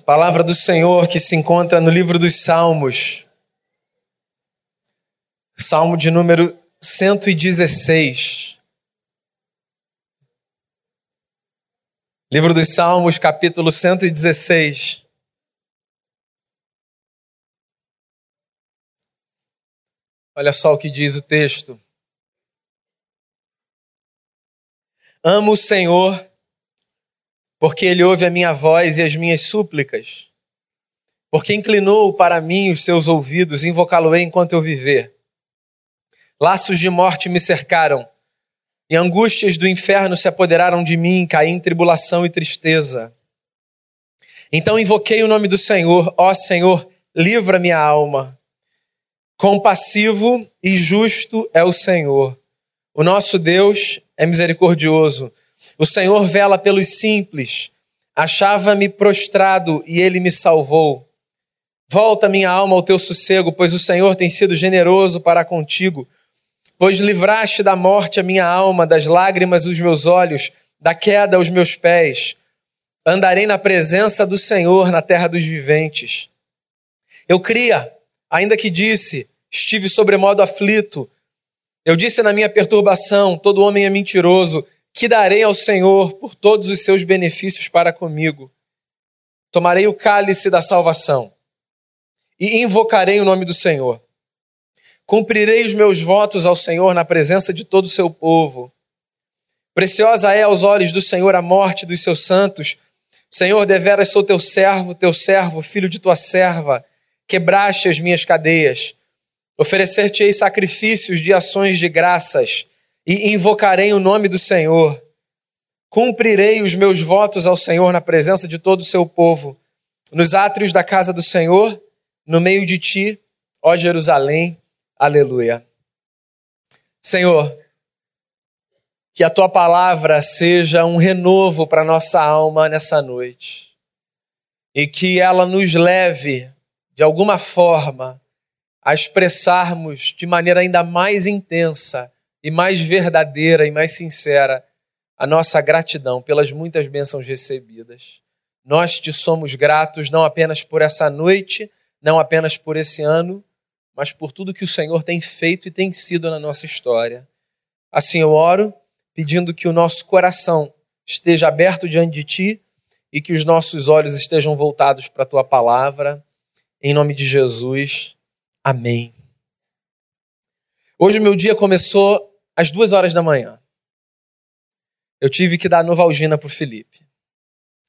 Palavra do Senhor que se encontra no livro dos Salmos. Salmo de número 116. Livro dos Salmos, capítulo 116. Olha só o que diz o texto. Amo o Senhor porque ele ouve a minha voz e as minhas súplicas. Porque inclinou para mim os seus ouvidos, invocá-lo-ei enquanto eu viver. Laços de morte me cercaram, e angústias do inferno se apoderaram de mim, caí em tribulação e tristeza. Então invoquei o nome do Senhor, ó Senhor, livra minha alma. Compassivo e justo é o Senhor. O nosso Deus é misericordioso o Senhor vela pelos simples. Achava-me prostrado e ele me salvou. Volta minha alma ao teu sossego, pois o Senhor tem sido generoso para contigo. Pois livraste da morte a minha alma, das lágrimas os meus olhos, da queda os meus pés. Andarei na presença do Senhor na terra dos viventes. Eu cria, ainda que disse, estive sobremodo aflito. Eu disse na minha perturbação: todo homem é mentiroso que darei ao Senhor por todos os seus benefícios para comigo. Tomarei o cálice da salvação e invocarei o nome do Senhor. Cumprirei os meus votos ao Senhor na presença de todo o seu povo. Preciosa é aos olhos do Senhor a morte dos seus santos. Senhor, deveras sou teu servo, teu servo, filho de tua serva. Quebraste as minhas cadeias. Oferecer-te-ei sacrifícios de ações de graças e invocarei o nome do Senhor. Cumprirei os meus votos ao Senhor na presença de todo o seu povo, nos átrios da casa do Senhor, no meio de ti, ó Jerusalém. Aleluia. Senhor, que a tua palavra seja um renovo para nossa alma nessa noite e que ela nos leve, de alguma forma, a expressarmos de maneira ainda mais intensa e mais verdadeira e mais sincera a nossa gratidão pelas muitas bênçãos recebidas. Nós te somos gratos não apenas por essa noite, não apenas por esse ano, mas por tudo que o Senhor tem feito e tem sido na nossa história. Assim eu oro, pedindo que o nosso coração esteja aberto diante de ti e que os nossos olhos estejam voltados para a tua palavra. Em nome de Jesus. Amém. Hoje o meu dia começou às duas horas da manhã. Eu tive que dar Novalgina para o Felipe.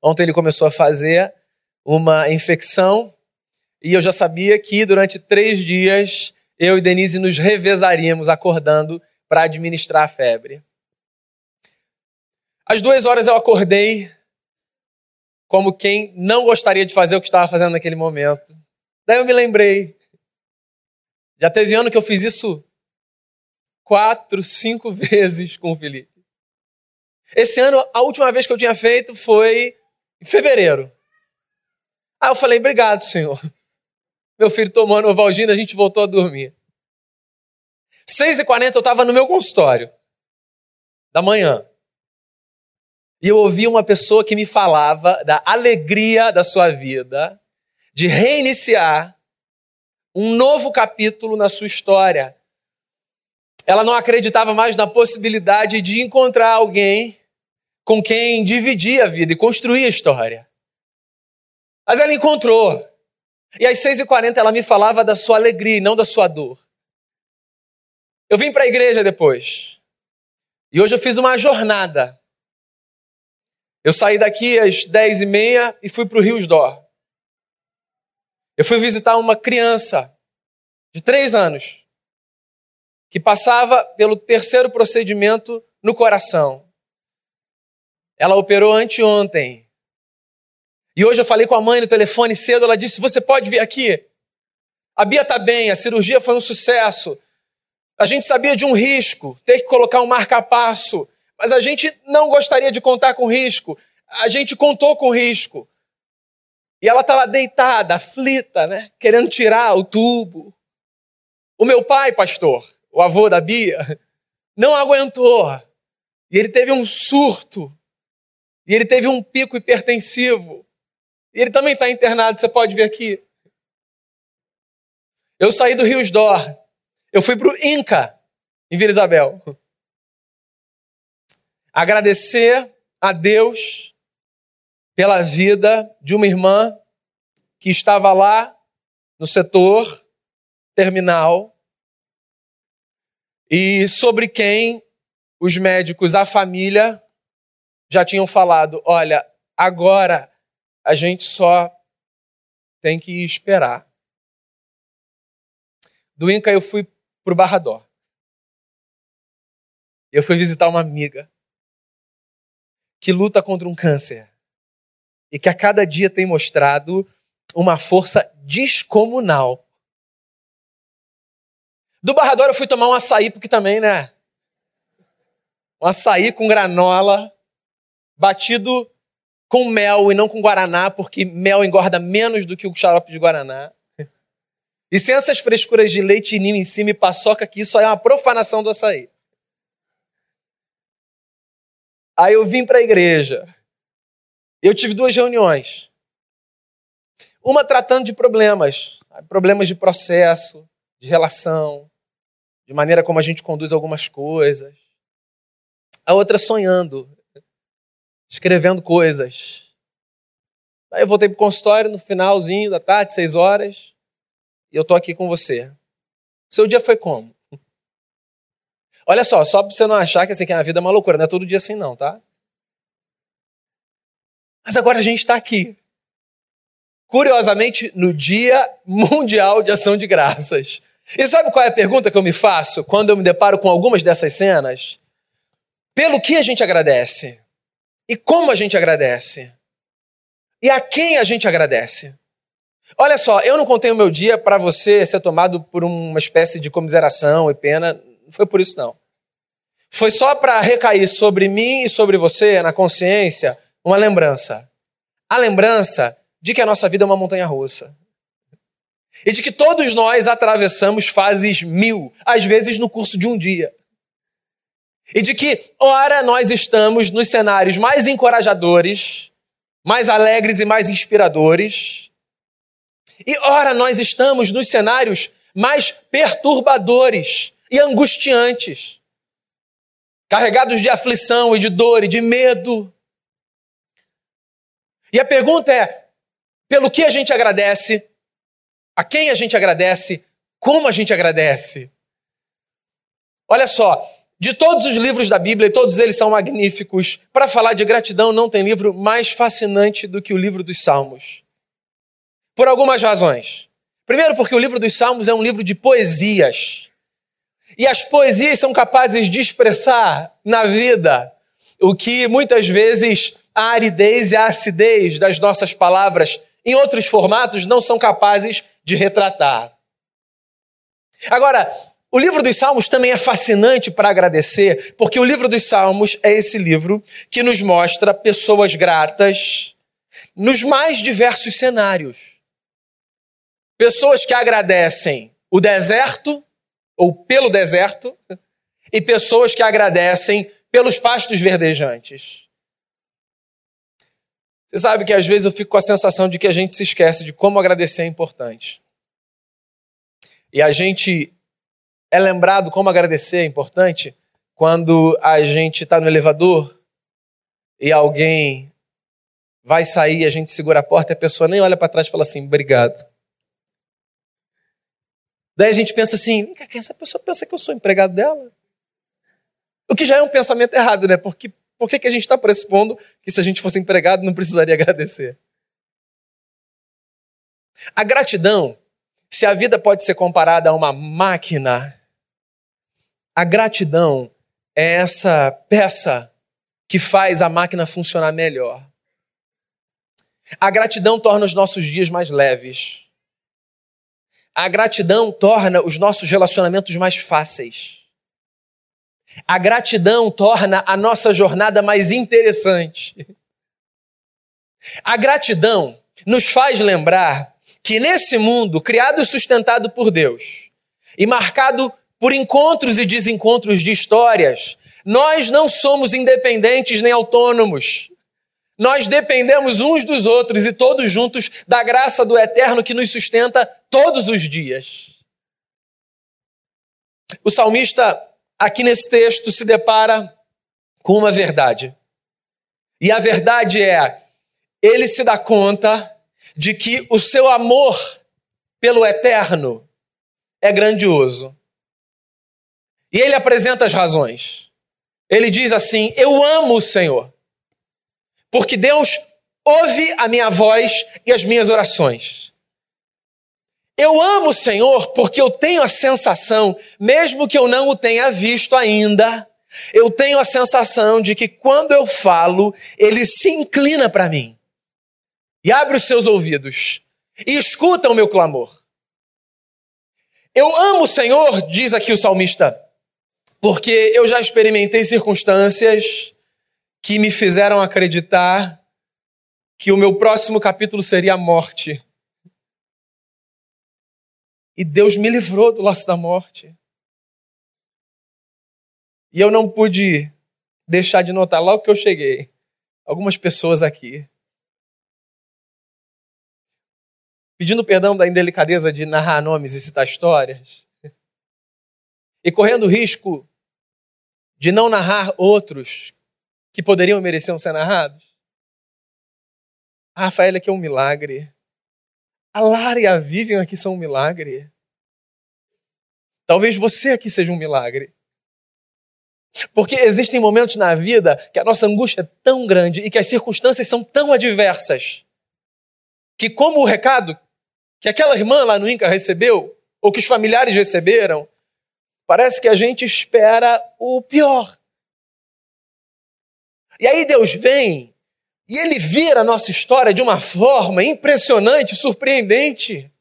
Ontem ele começou a fazer uma infecção e eu já sabia que durante três dias eu e Denise nos revezaríamos acordando para administrar a febre. Às duas horas eu acordei como quem não gostaria de fazer o que estava fazendo naquele momento. Daí eu me lembrei. Já teve ano que eu fiz isso quatro, cinco vezes com o Felipe. Esse ano, a última vez que eu tinha feito foi em fevereiro. Aí eu falei, obrigado, Senhor. Meu filho tomando o Valgina, a gente voltou a dormir. 6h40 eu estava no meu consultório, da manhã. E eu ouvi uma pessoa que me falava da alegria da sua vida, de reiniciar um novo capítulo na sua história. Ela não acreditava mais na possibilidade de encontrar alguém com quem dividir a vida e construir a história. Mas ela encontrou. E às 6h40 ela me falava da sua alegria e não da sua dor. Eu vim para a igreja depois. E hoje eu fiz uma jornada. Eu saí daqui às 10h30 e fui para o Rio Dor. Eu fui visitar uma criança de três anos que passava pelo terceiro procedimento no coração. Ela operou anteontem. E hoje eu falei com a mãe no telefone cedo, ela disse: Você pode vir aqui? A Bia está bem, a cirurgia foi um sucesso. A gente sabia de um risco, ter que colocar um marca-passo, mas a gente não gostaria de contar com risco. A gente contou com risco. E ela está lá deitada, aflita, né? Querendo tirar o tubo. O meu pai, pastor, o avô da Bia, não aguentou. E ele teve um surto. E ele teve um pico hipertensivo. E ele também está internado, você pode ver aqui. Eu saí do Rios Dor. Eu fui para o Inca, em Vila Isabel. Agradecer a Deus pela vida de uma irmã que estava lá no setor terminal e sobre quem os médicos, a família, já tinham falado: olha, agora a gente só tem que esperar. Do Inca eu fui para o Barradó. Eu fui visitar uma amiga que luta contra um câncer e que a cada dia tem mostrado uma força descomunal. Do Barrador eu fui tomar um açaí, porque também, né? Um açaí com granola, batido com mel e não com guaraná, porque mel engorda menos do que o xarope de guaraná. E sem essas frescuras de leite ninho em cima e paçoca, que isso é uma profanação do açaí. Aí eu vim para a igreja. Eu tive duas reuniões. Uma tratando de problemas, problemas de processo, de relação, de maneira como a gente conduz algumas coisas. A outra sonhando, escrevendo coisas. Aí eu voltei para o consultório no finalzinho da tarde, seis horas, e eu estou aqui com você. Seu dia foi como? Olha só, só para você não achar que, assim, que a vida é uma loucura, não é todo dia assim não, tá? Mas agora a gente está aqui. Curiosamente, no Dia Mundial de Ação de Graças. E sabe qual é a pergunta que eu me faço quando eu me deparo com algumas dessas cenas? Pelo que a gente agradece? E como a gente agradece? E a quem a gente agradece? Olha só, eu não contei o meu dia para você ser tomado por uma espécie de comiseração e pena. Não foi por isso, não. Foi só para recair sobre mim e sobre você, na consciência, uma lembrança. A lembrança de que a nossa vida é uma montanha russa. E de que todos nós atravessamos fases mil, às vezes no curso de um dia. E de que, ora, nós estamos nos cenários mais encorajadores, mais alegres e mais inspiradores. E, ora, nós estamos nos cenários mais perturbadores e angustiantes, carregados de aflição e de dor e de medo. E a pergunta é: pelo que a gente agradece? A quem a gente agradece? Como a gente agradece? Olha só, de todos os livros da Bíblia, e todos eles são magníficos, para falar de gratidão não tem livro mais fascinante do que o livro dos Salmos. Por algumas razões. Primeiro, porque o livro dos Salmos é um livro de poesias. E as poesias são capazes de expressar na vida o que muitas vezes a aridez e a acidez das nossas palavras em outros formatos não são capazes de retratar. Agora, o livro dos Salmos também é fascinante para agradecer, porque o livro dos Salmos é esse livro que nos mostra pessoas gratas nos mais diversos cenários. Pessoas que agradecem o deserto ou pelo deserto e pessoas que agradecem pelos pastos verdejantes. Você sabe que às vezes eu fico com a sensação de que a gente se esquece de como agradecer é importante. E a gente é lembrado como agradecer é importante quando a gente está no elevador e alguém vai sair, a gente segura a porta e a pessoa nem olha para trás e fala assim, obrigado. Daí a gente pensa assim, essa pessoa pensa que eu sou empregado dela? O que já é um pensamento errado, né? Porque por que, que a gente está pressupondo que se a gente fosse empregado não precisaria agradecer? A gratidão, se a vida pode ser comparada a uma máquina, a gratidão é essa peça que faz a máquina funcionar melhor. A gratidão torna os nossos dias mais leves. A gratidão torna os nossos relacionamentos mais fáceis. A gratidão torna a nossa jornada mais interessante. A gratidão nos faz lembrar que nesse mundo criado e sustentado por Deus e marcado por encontros e desencontros de histórias. Nós não somos independentes nem autônomos. Nós dependemos uns dos outros e todos juntos da graça do Eterno que nos sustenta todos os dias. O salmista, aqui nesse texto, se depara com uma verdade. E a verdade é: ele se dá conta de que o seu amor pelo Eterno é grandioso. E ele apresenta as razões. Ele diz assim: Eu amo o Senhor porque Deus ouve a minha voz e as minhas orações. Eu amo o Senhor porque eu tenho a sensação, mesmo que eu não o tenha visto ainda, eu tenho a sensação de que quando eu falo, ele se inclina para mim e abre os seus ouvidos e escuta o meu clamor. Eu amo o Senhor, diz aqui o salmista, porque eu já experimentei circunstâncias que me fizeram acreditar que o meu próximo capítulo seria a morte. E Deus me livrou do laço da morte. E eu não pude deixar de notar logo que eu cheguei. Algumas pessoas aqui. Pedindo perdão da indelicadeza de narrar nomes e citar histórias. E correndo o risco de não narrar outros que poderiam merecer ser narrados? A Rafaela aqui é um milagre. A Lara e a Vivian aqui são um milagre. Talvez você aqui seja um milagre. Porque existem momentos na vida que a nossa angústia é tão grande e que as circunstâncias são tão adversas que, como o recado que aquela irmã lá no Inca recebeu, ou que os familiares receberam, parece que a gente espera o pior. E aí Deus vem e ele vira a nossa história de uma forma impressionante, surpreendente.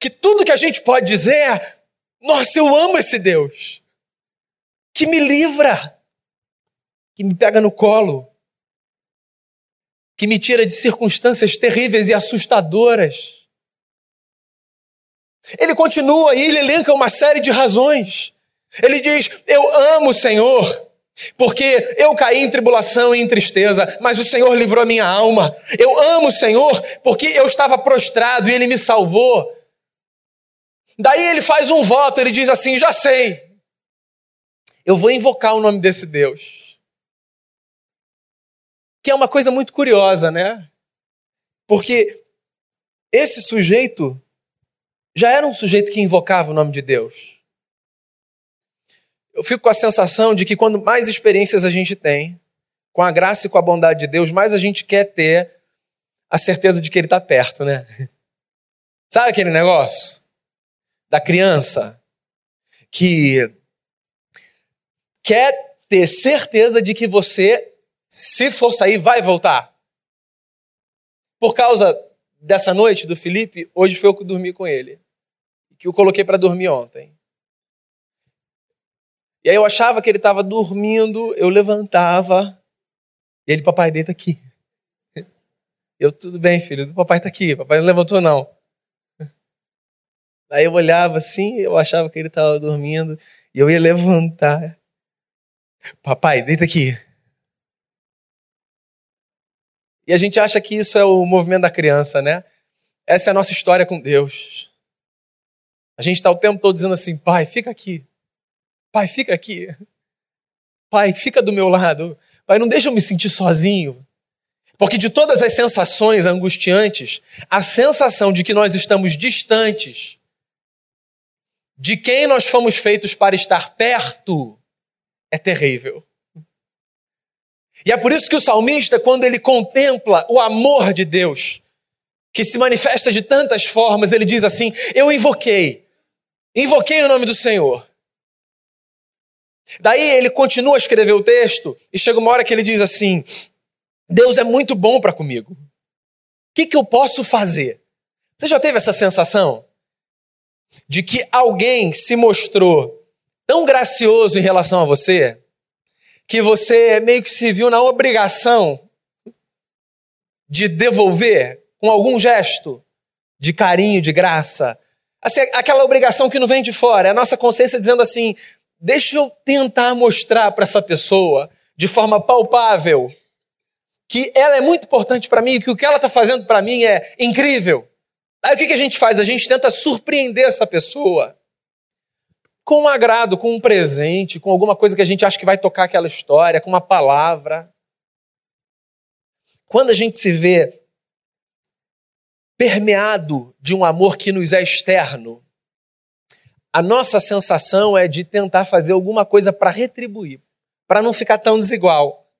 Que tudo que a gente pode dizer é: nossa, eu amo esse Deus, que me livra, que me pega no colo, que me tira de circunstâncias terríveis e assustadoras. Ele continua e ele elenca uma série de razões. Ele diz: Eu amo o Senhor porque eu caí em tribulação e em tristeza, mas o Senhor livrou a minha alma. Eu amo o Senhor porque eu estava prostrado e Ele me salvou. Daí ele faz um voto, ele diz assim: Já sei, eu vou invocar o nome desse Deus. Que é uma coisa muito curiosa, né? Porque esse sujeito já era um sujeito que invocava o nome de Deus eu fico com a sensação de que quando mais experiências a gente tem, com a graça e com a bondade de Deus, mais a gente quer ter a certeza de que Ele está perto, né? Sabe aquele negócio da criança que quer ter certeza de que você, se for sair, vai voltar? Por causa dessa noite do Felipe, hoje foi eu que dormi com ele, que eu coloquei para dormir ontem. E aí eu achava que ele estava dormindo, eu levantava, e ele, papai, deita aqui. Eu, tudo bem, filho, o papai está aqui, papai não levantou não. Aí eu olhava assim, eu achava que ele estava dormindo, e eu ia levantar. Papai, deita aqui. E a gente acha que isso é o movimento da criança, né? Essa é a nossa história com Deus. A gente está o tempo todo dizendo assim, pai, fica aqui. Pai, fica aqui. Pai, fica do meu lado. Pai, não deixa eu me sentir sozinho. Porque de todas as sensações angustiantes, a sensação de que nós estamos distantes de quem nós fomos feitos para estar perto é terrível. E é por isso que o salmista, quando ele contempla o amor de Deus, que se manifesta de tantas formas, ele diz assim: Eu invoquei, invoquei o nome do Senhor. Daí ele continua a escrever o texto e chega uma hora que ele diz assim: Deus é muito bom para comigo. O que, que eu posso fazer? Você já teve essa sensação? De que alguém se mostrou tão gracioso em relação a você que você meio que se viu na obrigação de devolver com algum gesto de carinho, de graça. Assim, aquela obrigação que não vem de fora, é a nossa consciência dizendo assim: Deixa eu tentar mostrar para essa pessoa, de forma palpável, que ela é muito importante para mim e que o que ela está fazendo para mim é incrível. Aí o que, que a gente faz? A gente tenta surpreender essa pessoa com um agrado, com um presente, com alguma coisa que a gente acha que vai tocar aquela história, com uma palavra. Quando a gente se vê permeado de um amor que nos é externo, a nossa sensação é de tentar fazer alguma coisa para retribuir, para não ficar tão desigual.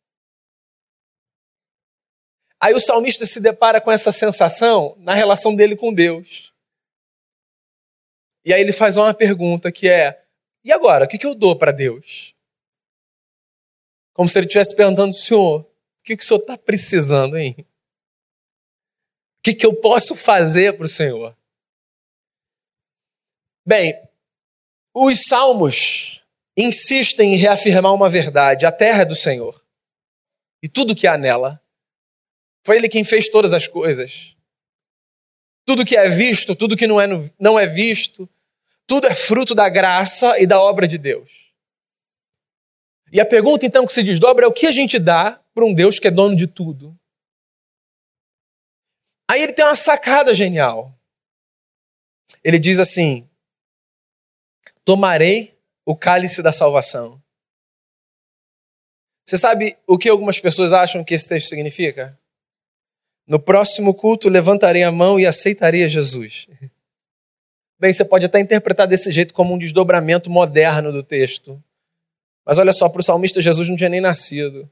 Aí o salmista se depara com essa sensação na relação dele com Deus. E aí ele faz uma pergunta que é: e agora? O que, eu dou para Deus? Como se ele estivesse perguntando, Senhor, o que, o Senhor está precisando, hein? O que eu posso fazer para o Senhor? Bem, os salmos insistem em reafirmar uma verdade: a terra é do Senhor e tudo que há nela. Foi Ele quem fez todas as coisas. Tudo que é visto, tudo que não é, não é visto, tudo é fruto da graça e da obra de Deus. E a pergunta então que se desdobra é o que a gente dá para um Deus que é dono de tudo? Aí ele tem uma sacada genial. Ele diz assim: Tomarei o cálice da salvação. Você sabe o que algumas pessoas acham que esse texto significa? No próximo culto levantarei a mão e aceitarei a Jesus. Bem, você pode até interpretar desse jeito como um desdobramento moderno do texto. Mas olha só, para o salmista, Jesus não tinha nem nascido.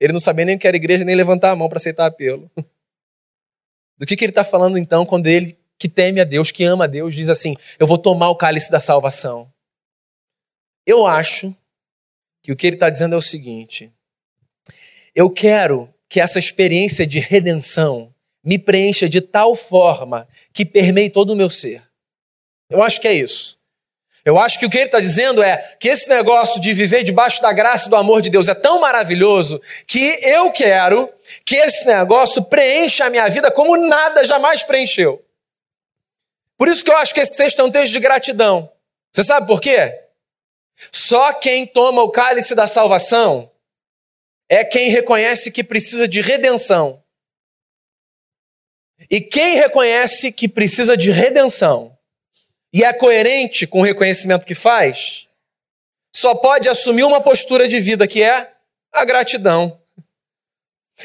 Ele não sabia nem o que era igreja, nem levantar a mão para aceitar apelo. Do que, que ele está falando então quando ele, que teme a Deus, que ama a Deus, diz assim: Eu vou tomar o cálice da salvação? Eu acho que o que ele está dizendo é o seguinte: Eu quero que essa experiência de redenção me preencha de tal forma que permeie todo o meu ser. Eu acho que é isso. Eu acho que o que ele está dizendo é que esse negócio de viver debaixo da graça e do amor de Deus é tão maravilhoso que eu quero que esse negócio preencha a minha vida como nada jamais preencheu. Por isso que eu acho que esse texto é um texto de gratidão. Você sabe por quê? Só quem toma o cálice da salvação é quem reconhece que precisa de redenção. E quem reconhece que precisa de redenção e é coerente com o reconhecimento que faz, só pode assumir uma postura de vida que é a gratidão.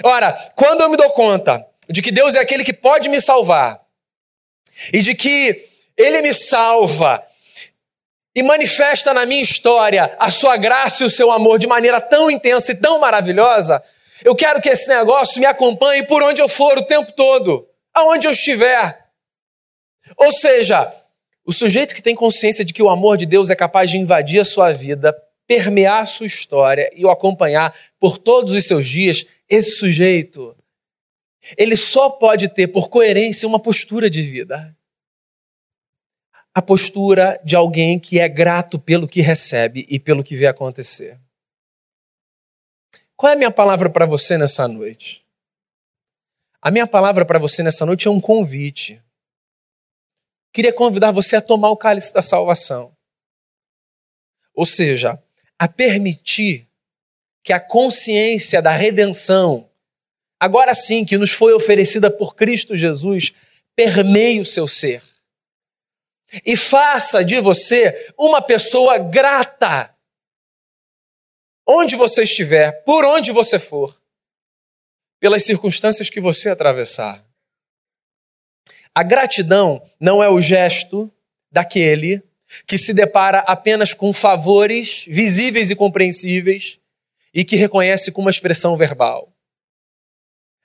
Ora, quando eu me dou conta de que Deus é aquele que pode me salvar e de que Ele me salva e manifesta na minha história a sua graça e o seu amor de maneira tão intensa e tão maravilhosa, eu quero que esse negócio me acompanhe por onde eu for o tempo todo, aonde eu estiver. Ou seja, o sujeito que tem consciência de que o amor de Deus é capaz de invadir a sua vida, permear a sua história e o acompanhar por todos os seus dias, esse sujeito, ele só pode ter por coerência uma postura de vida. A postura de alguém que é grato pelo que recebe e pelo que vê acontecer. Qual é a minha palavra para você nessa noite? A minha palavra para você nessa noite é um convite queria convidar você a tomar o cálice da salvação. Ou seja, a permitir que a consciência da redenção, agora sim que nos foi oferecida por Cristo Jesus, permeie o seu ser. E faça de você uma pessoa grata. Onde você estiver, por onde você for, pelas circunstâncias que você atravessar. A gratidão não é o gesto daquele que se depara apenas com favores visíveis e compreensíveis e que reconhece com uma expressão verbal.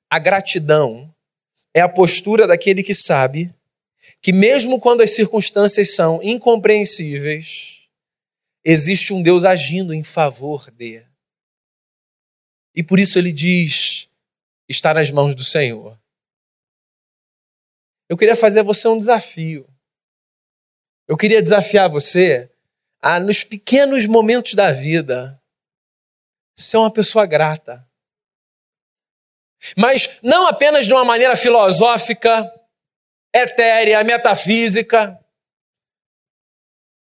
A gratidão é a postura daquele que sabe que, mesmo quando as circunstâncias são incompreensíveis, existe um Deus agindo em favor de. E por isso ele diz: está nas mãos do Senhor. Eu queria fazer a você um desafio. Eu queria desafiar você a, nos pequenos momentos da vida, ser uma pessoa grata. Mas não apenas de uma maneira filosófica, etérea, metafísica,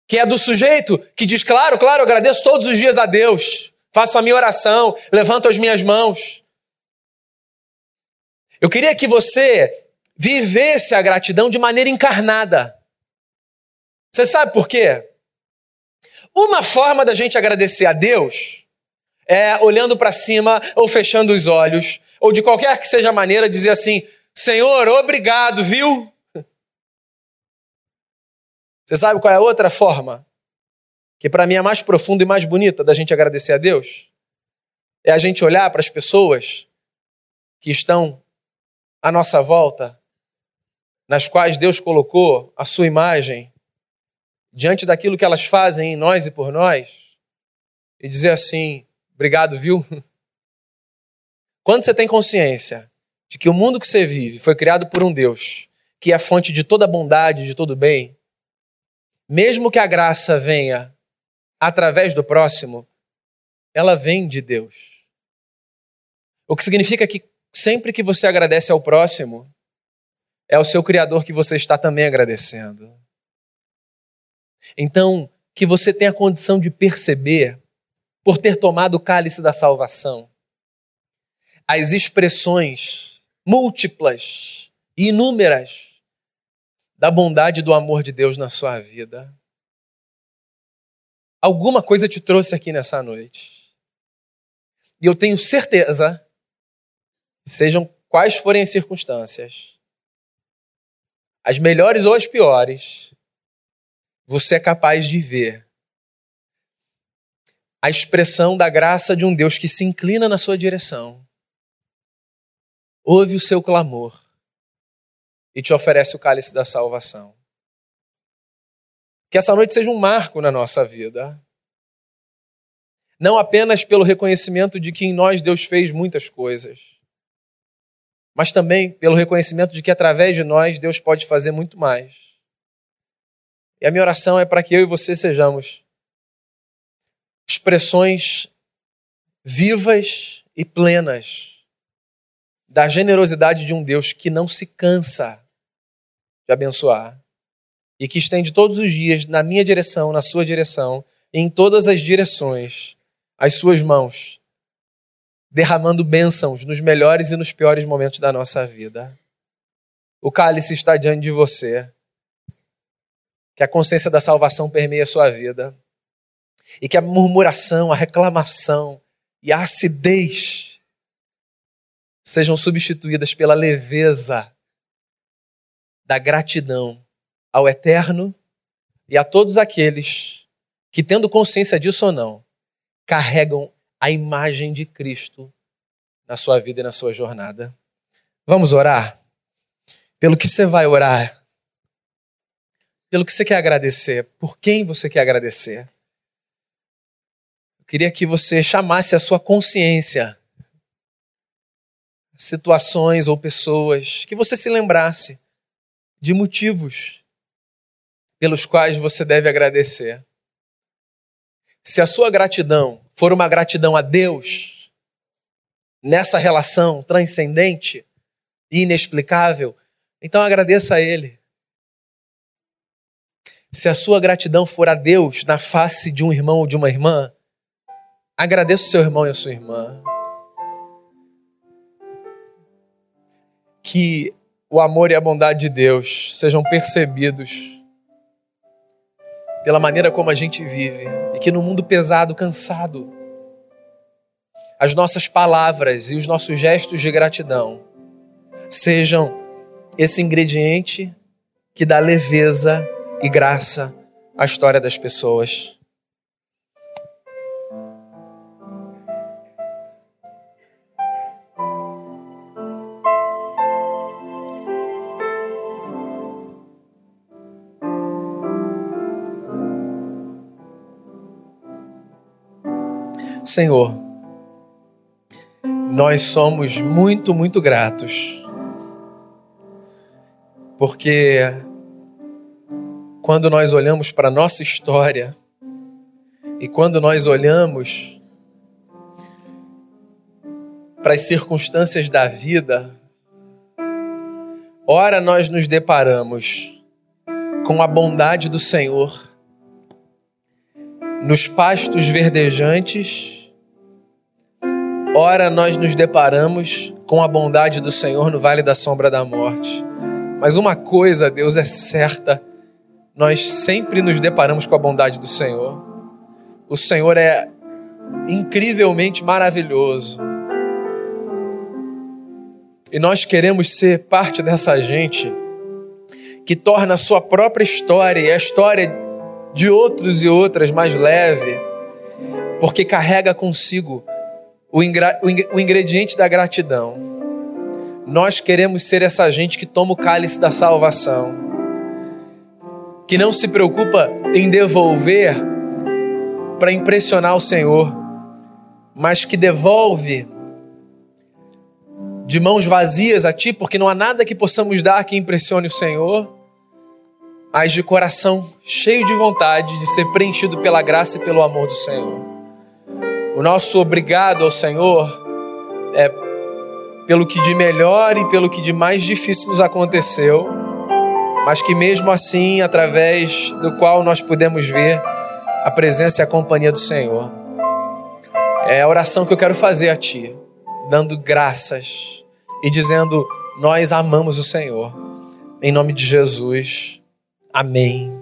que é do sujeito que diz: claro, claro, agradeço todos os dias a Deus, faço a minha oração, levanto as minhas mãos. Eu queria que você vivesse a gratidão de maneira encarnada. Você sabe por quê? Uma forma da gente agradecer a Deus é olhando para cima ou fechando os olhos, ou de qualquer que seja a maneira, dizer assim: Senhor, obrigado, viu? Você sabe qual é a outra forma? Que para mim é mais profunda e mais bonita da gente agradecer a Deus? É a gente olhar para as pessoas que estão à nossa volta, nas quais Deus colocou a sua imagem, diante daquilo que elas fazem em nós e por nós, e dizer assim: obrigado, viu? Quando você tem consciência de que o mundo que você vive foi criado por um Deus que é a fonte de toda bondade, de todo bem, mesmo que a graça venha através do próximo, ela vem de Deus. O que significa que sempre que você agradece ao próximo, é o seu Criador que você está também agradecendo. Então, que você tenha a condição de perceber, por ter tomado o cálice da salvação, as expressões múltiplas inúmeras da bondade do amor de Deus na sua vida. Alguma coisa te trouxe aqui nessa noite. E eu tenho certeza, sejam quais forem as circunstâncias, as melhores ou as piores, você é capaz de ver a expressão da graça de um Deus que se inclina na sua direção, ouve o seu clamor e te oferece o cálice da salvação. Que essa noite seja um marco na nossa vida. Não apenas pelo reconhecimento de que em nós Deus fez muitas coisas, mas também pelo reconhecimento de que através de nós Deus pode fazer muito mais. E a minha oração é para que eu e você sejamos expressões vivas e plenas da generosidade de um Deus que não se cansa de abençoar e que estende todos os dias na minha direção, na sua direção, em todas as direções, as suas mãos, derramando bênçãos nos melhores e nos piores momentos da nossa vida. O cálice está diante de você. Que a consciência da salvação permeie a sua vida. E que a murmuração, a reclamação e a acidez sejam substituídas pela leveza da gratidão ao Eterno e a todos aqueles que, tendo consciência disso ou não, carregam a imagem de Cristo na sua vida e na sua jornada. Vamos orar? Pelo que você vai orar? Pelo que você quer agradecer? Por quem você quer agradecer? Eu queria que você chamasse a sua consciência situações ou pessoas, que você se lembrasse de motivos pelos quais você deve agradecer. Se a sua gratidão for uma gratidão a Deus, nessa relação transcendente e inexplicável, então agradeça a Ele. Se a sua gratidão for a Deus na face de um irmão ou de uma irmã, agradeça o seu irmão e a sua irmã. Que o amor e a bondade de Deus sejam percebidos pela maneira como a gente vive e que no mundo pesado, cansado, as nossas palavras e os nossos gestos de gratidão sejam esse ingrediente que dá leveza e graça à história das pessoas. Senhor, nós somos muito, muito gratos, porque quando nós olhamos para a nossa história e quando nós olhamos para as circunstâncias da vida, ora nós nos deparamos com a bondade do Senhor nos pastos verdejantes ora nós nos deparamos com a bondade do Senhor no vale da sombra da morte. Mas uma coisa, Deus, é certa: nós sempre nos deparamos com a bondade do Senhor. O Senhor é incrivelmente maravilhoso. E nós queremos ser parte dessa gente que torna a sua própria história e a história de outros e outras mais leve, porque carrega consigo o, o ingrediente da gratidão. Nós queremos ser essa gente que toma o cálice da salvação, que não se preocupa em devolver para impressionar o Senhor, mas que devolve de mãos vazias a Ti, porque não há nada que possamos dar que impressione o Senhor, mas de coração cheio de vontade de ser preenchido pela graça e pelo amor do Senhor. O nosso obrigado ao Senhor é pelo que de melhor e pelo que de mais difícil nos aconteceu, mas que mesmo assim, através do qual nós podemos ver a presença e a companhia do Senhor. É a oração que eu quero fazer a Ti, dando graças e dizendo: Nós amamos o Senhor. Em nome de Jesus. Amém.